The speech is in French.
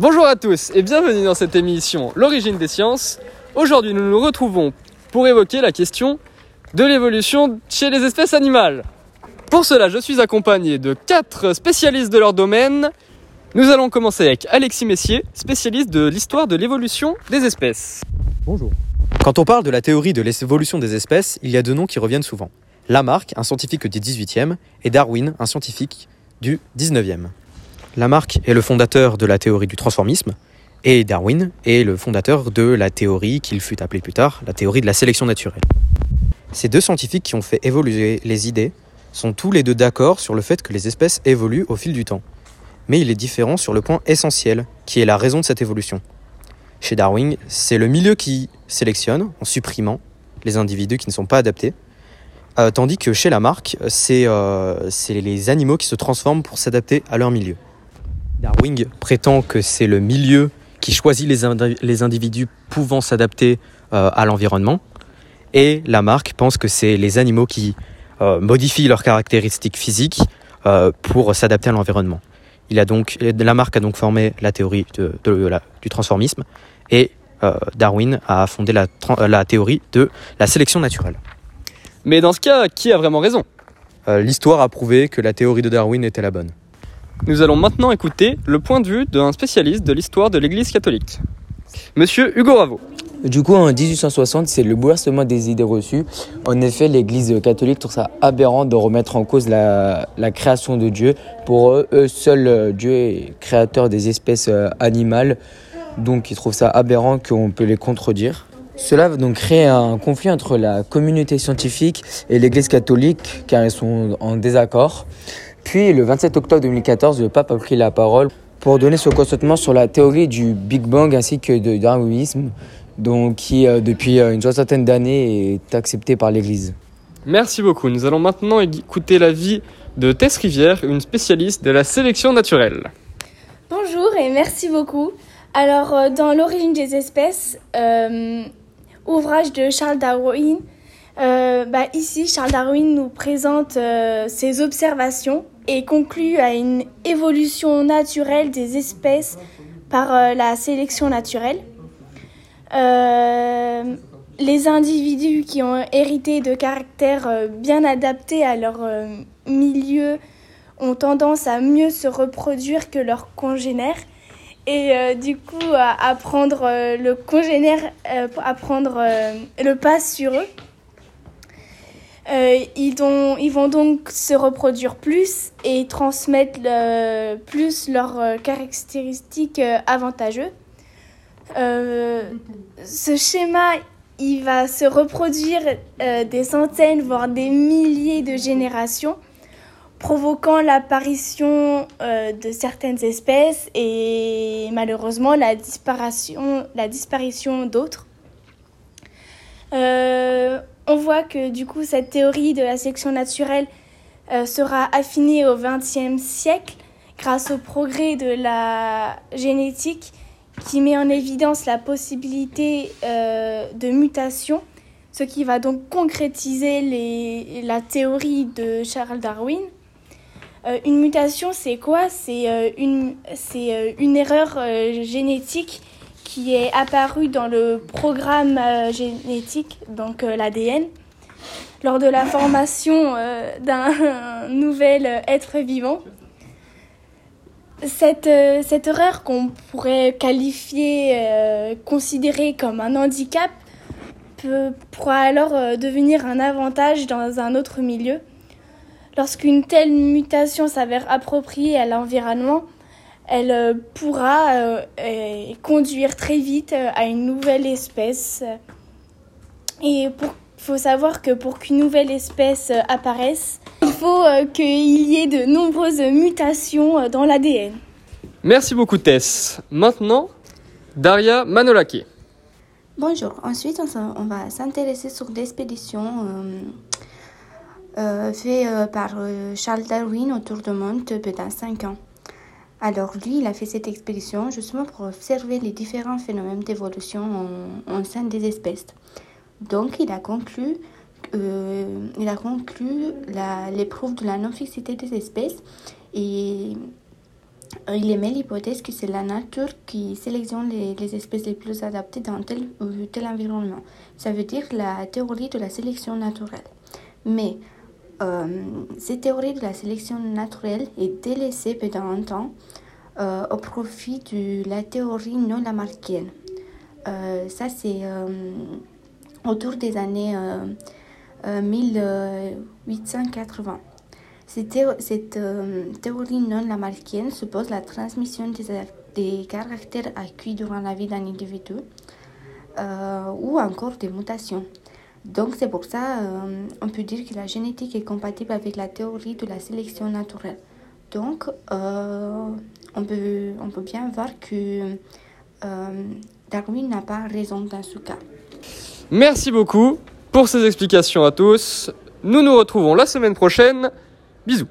Bonjour à tous et bienvenue dans cette émission L'origine des sciences. Aujourd'hui nous nous retrouvons pour évoquer la question de l'évolution chez les espèces animales. Pour cela je suis accompagné de quatre spécialistes de leur domaine. Nous allons commencer avec Alexis Messier, spécialiste de l'histoire de l'évolution des espèces. Bonjour. Quand on parle de la théorie de l'évolution des espèces, il y a deux noms qui reviennent souvent. Lamarck, un scientifique du 18e, et Darwin, un scientifique du 19e. Lamarck est le fondateur de la théorie du transformisme, et Darwin est le fondateur de la théorie qu'il fut appelée plus tard la théorie de la sélection naturelle. Ces deux scientifiques qui ont fait évoluer les idées sont tous les deux d'accord sur le fait que les espèces évoluent au fil du temps. Mais il est différent sur le point essentiel, qui est la raison de cette évolution. Chez Darwin, c'est le milieu qui sélectionne en supprimant les individus qui ne sont pas adaptés, euh, tandis que chez Lamarck, c'est euh, les animaux qui se transforment pour s'adapter à leur milieu. Darwin prétend que c'est le milieu qui choisit les, individus pouvant s'adapter euh, à l'environnement, et Lamarck pense que c'est les animaux qui modifient leurs caractéristiques physiques pour s'adapter à l'environnement. Il a donc, Lamarck a donc formé la théorie du transformisme, et Darwin a fondé la théorie de la sélection naturelle. Mais dans ce cas, qui a vraiment raison? Euh, L'histoire a prouvé que la théorie de Darwin était la bonne. Nous allons maintenant écouter le point de vue d'un spécialiste de l'histoire de l'Église catholique. Monsieur Hugo Ravo. Du coup, en 1860, c'est le bouleversement des idées reçues. En effet, l'Église catholique trouve ça aberrant de remettre en cause la, création de Dieu. Pour eux, eux euh, Dieu est créateur des espèces euh, animales. Donc, ils trouvent ça aberrant qu'on peut les contredire. Cela va donc créer un conflit entre la communauté scientifique et l'Église catholique car ils sont en désaccord. Puis le 27 octobre 2014, le pape a pris la parole pour donner son consentement sur la théorie du Big Bang ainsi que de darwinisme, donc qui euh, depuis euh, une soixantaine d'années est accepté par l'Église. Merci beaucoup. Nous allons maintenant écouter l'avis de Tess Rivière, une spécialiste de la sélection naturelle. Bonjour et merci beaucoup. Alors, euh, dans l'origine des espèces, ouvrage de Charles Darwin. Euh, bah, ici, Charles Darwin nous présente euh, ses observations et conclut à une évolution naturelle des espèces par euh, la sélection naturelle. les individus qui ont hérité de caractères bien adaptés à leur milieu ont tendance à mieux se reproduire que leurs congénères et du coup à, prendre le congénère, à prendre le pas sur eux. Ils, ils, vont donc se reproduire plus et transmettre plus leurs caractéristiques avantageuses. ce schéma, il va se reproduire des centaines, voire des milliers de générations provoquant l'apparition euh, de certaines espèces et malheureusement la disparition, la disparition d'autres. Euh, on voit que du coup cette théorie de la sélection naturelle euh, sera affinée au XXe siècle grâce au progrès de la génétique qui met en évidence la possibilité de mutation, ce qui va donc concrétiser la théorie de Charles Darwin. Euh, une mutation, c'est quoi? C'est euh, euh, une erreur génétique qui est apparue dans le programme génétique, donc l'ADN, lors de la formation d'un nouvel être vivant. Cette, cette erreur qu'on pourrait qualifier, considérer comme un handicap, peut, pourra alors devenir un avantage dans un autre milieu. Lorsqu'une telle mutation s'avère appropriée à l'environnement, elle euh, pourra euh, conduire très vite euh, à une nouvelle espèce. Et il faut savoir que pour qu'une nouvelle espèce apparaisse, il faut qu'il y ait de nombreuses mutations dans l'ADN. Merci beaucoup Tess. Maintenant, Daria Manolaki. Bonjour, ensuite on va s'intéresser sur l'expédition euh, fait euh, par euh, Charles Darwin autour du monde pendant 5 ans. Alors lui, il a fait cette expédition justement pour observer les différents phénomènes d'évolution en, sein des espèces. Donc il a conclu, il a conclu l'épreuve de la non-fixité des espèces et Euh, il émet l'hypothèse que c'est la nature qui sélectionne les, les, espèces les plus adaptées dans tel ou tel environnement. Ça veut dire la théorie de la sélection naturelle. Mais euh, cette théorie de la sélection naturelle est délaissée pendant un temps euh, au profit de la théorie non lamarckienne. Euh, ça, c'est autour des années 1880. Cette, cette théorie non lamarckienne suppose la transmission des, des caractères acquis durant la vie d'un individu ou encore des mutations. Donc c'est pour ça euh, on peut dire que la génétique est compatible avec la théorie de la sélection naturelle. Donc euh, on, peut, on peut bien voir que euh, Darwin n'a pas raison dans ce cas. Merci beaucoup pour ces explications à tous. Nous nous retrouvons la semaine prochaine. Bisous.